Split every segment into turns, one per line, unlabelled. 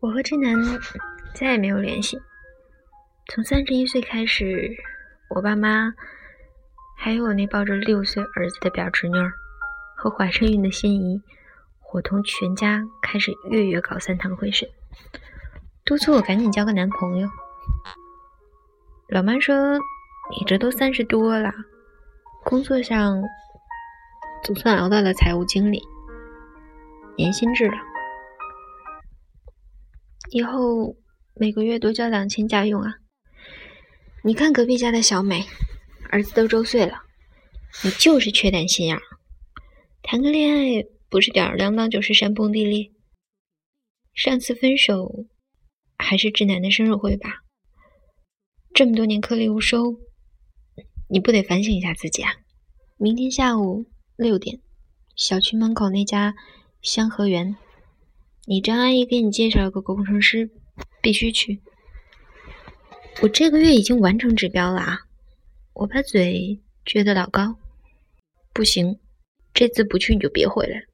我和志南再也没有联系。从三十一岁开始，我爸妈还有我那抱着六岁儿子的表侄女儿和怀着孕的心仪，伙同全家开始月月搞三堂会审，督促我赶紧交个男朋友。老妈说：“你这都三十多了，工作上总算熬到了财务经理，年薪制了。”以后每个月多交两千家用啊！你看隔壁家的小美，儿子都周岁了，你就是缺点心眼儿。谈个恋爱不是吊儿郎当，就是山崩地裂。上次分手还是志南的生日会吧？这么多年颗粒无收，你不得反省一下自己啊！明天下午六点，小区门口那家香河园。你张阿姨给你介绍个工程师，必须去。我这个月已经完成指标了啊！我把嘴撅得老高，不行，这次不去你就别回来了。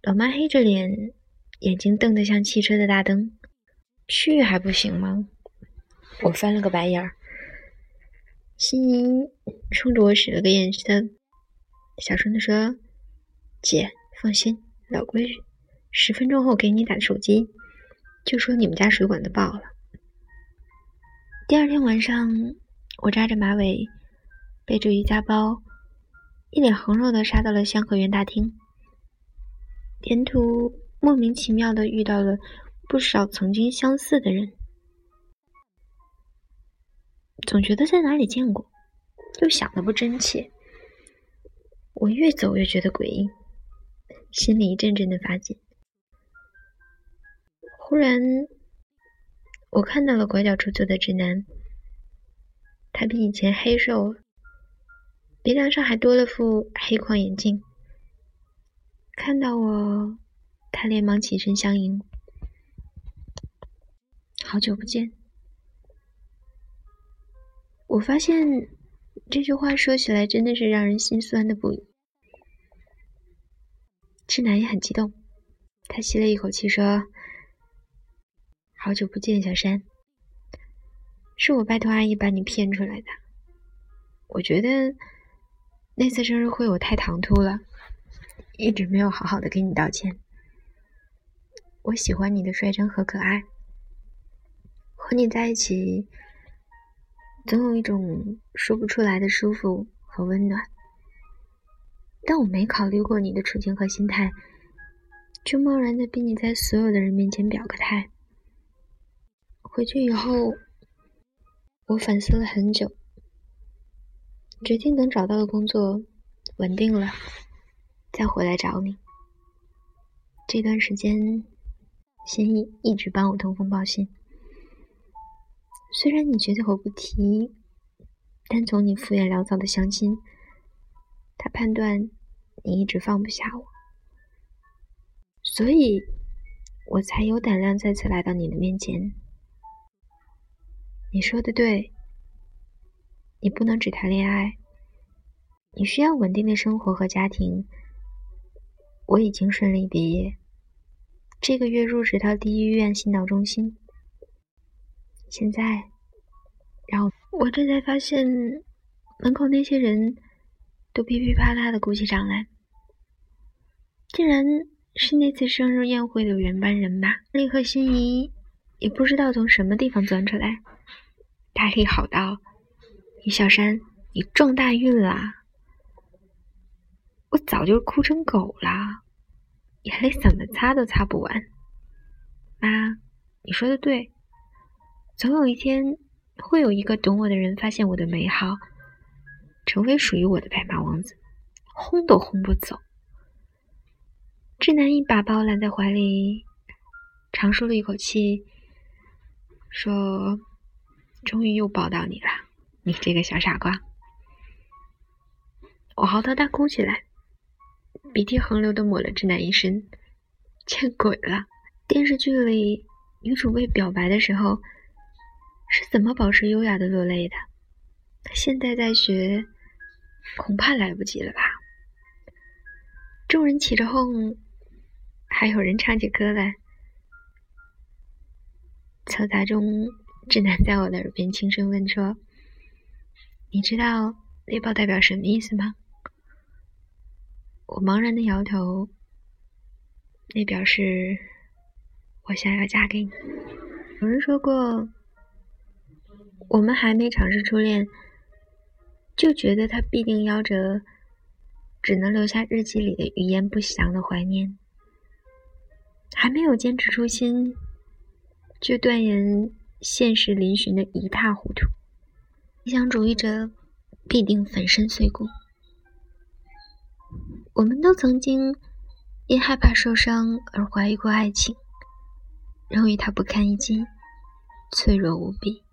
老妈黑着脸，眼睛瞪得像汽车的大灯，去还不行吗？我翻了个白眼儿，心怡冲着我使了个眼色，小声的说：“姐，放心，老规矩。”十分钟后给你打手机，就说你们家水管子爆了。第二天晚上，我扎着马尾，背着瑜伽包，一脸横肉的杀到了香河园大厅。沿途莫名其妙的遇到了不少曾经相似的人，总觉得在哪里见过，又想的不真切。我越走越觉得诡异，心里一阵阵的发紧。突然，我看到了拐角处坐的直男，他比以前黑瘦，鼻梁上还多了副黑框眼镜。看到我，他连忙起身相迎。好久不见。我发现这句话说起来真的是让人心酸的不已。直男也很激动，他吸了一口气说。好久不见，小山。是我拜托阿姨把你骗出来的。我觉得那次生日会我太唐突了，一直没有好好的给你道歉。我喜欢你的率真和可爱，和你在一起总有一种说不出来的舒服和温暖。但我没考虑过你的处境和心态，就贸然的逼你在所有的人面前表个态。回去以后，我反思了很久，决定等找到了工作，稳定了，再回来找你。这段时间，心意一直帮我通风报信。虽然你觉得我不提，但从你敷衍潦草的相亲，他判断你一直放不下我，所以我才有胆量再次来到你的面前。你说的对，你不能只谈恋爱，你需要稳定的生活和家庭。我已经顺利毕业，这个月入职到第一医院心脑中心。现在，然后我这才发现，门口那些人都噼噼啪啦的鼓起掌来，竟然是那次生日宴会的原班人马。丽和心仪也不知道从什么地方钻出来。大力吼道：“于小山，你撞大运啦！我早就哭成狗了，眼泪怎么擦都擦不完。妈，你说的对，总有一天会有一个懂我的人发现我的美好，成为属于我的白马王子，轰都轰不走。”志南一把把我揽在怀里，长舒了一口气，说。终于又抱到你了，你这个小傻瓜！我嚎啕大哭起来，鼻涕横流的抹了志南一身。见鬼了！电视剧里女主被表白的时候是怎么保持优雅的落泪的？现在再学，恐怕来不及了吧？众人起着哄，还有人唱起歌来。
嘈杂中，智男在我的耳边轻声问说：“你知道猎豹代表什么意思吗？”我茫然的摇头。那表示我想要嫁给你。有人说过，我们还没尝试初恋，就觉得他必定夭折，只能留下日记里的语言不详的怀念。还没有坚持初心，就断言现实嶙峋的一塌糊涂。理想主义者必定粉身碎骨。我们都曾经。因害怕受伤而怀疑过爱情，认为它不堪一击，脆弱无比，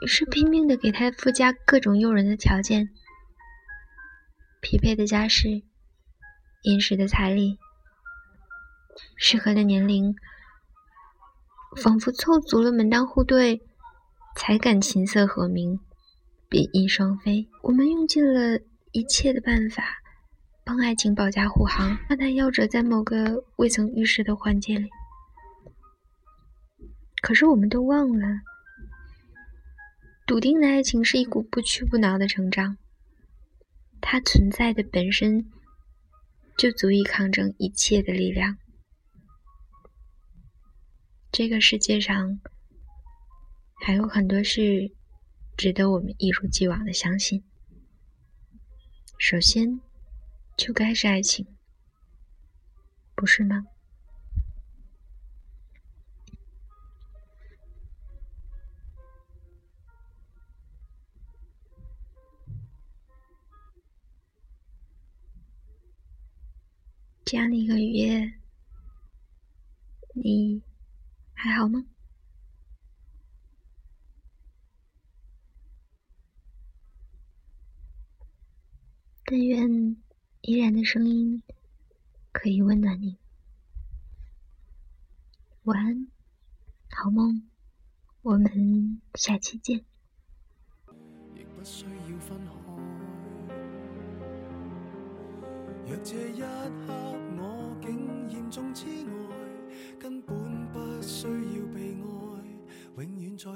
于是拼命的给他附加各种诱人的条件：匹配的家世、殷实的财力、适合的年龄，仿佛凑足了门当户对，才敢琴瑟和鸣，比翼双飞。我们用尽了一切的办法。帮爱情保驾护航，让它夭折在某个未曾预示的环节里。可是我们都忘了，笃定的爱情是一股不屈不挠的成长，它存在的本身就足以抗争一切的力量。这个世界上还有很多事值得我们一如既往的相信。首先。就该是爱情，不是吗？这样的一个雨夜，你还好吗？但愿。依然的声音可以温暖你。晚安，好梦，我们下期见。亦不需要分开。若这一刻我竟严重痴呆，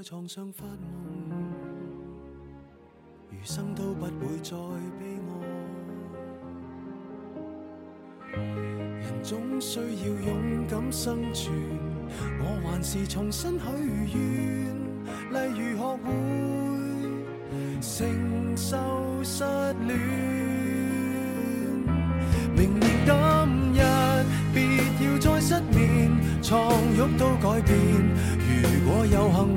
床上发梦，余生都不会再悲哀。人总需要勇敢生存，我还是重新许愿，例如学会承受失恋。明年今日，别要再失眠，床褥都改变。如果有幸，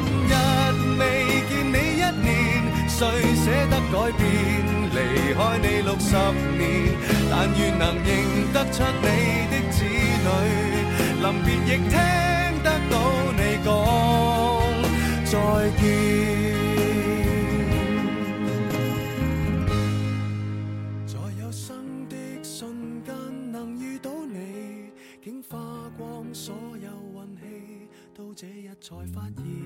谁舍得改变？离开你六十年，但愿能认得出你的子女，临别亦听得到你讲再见。在有生的瞬间能遇到你，竟花光所有运气，到这日才发现。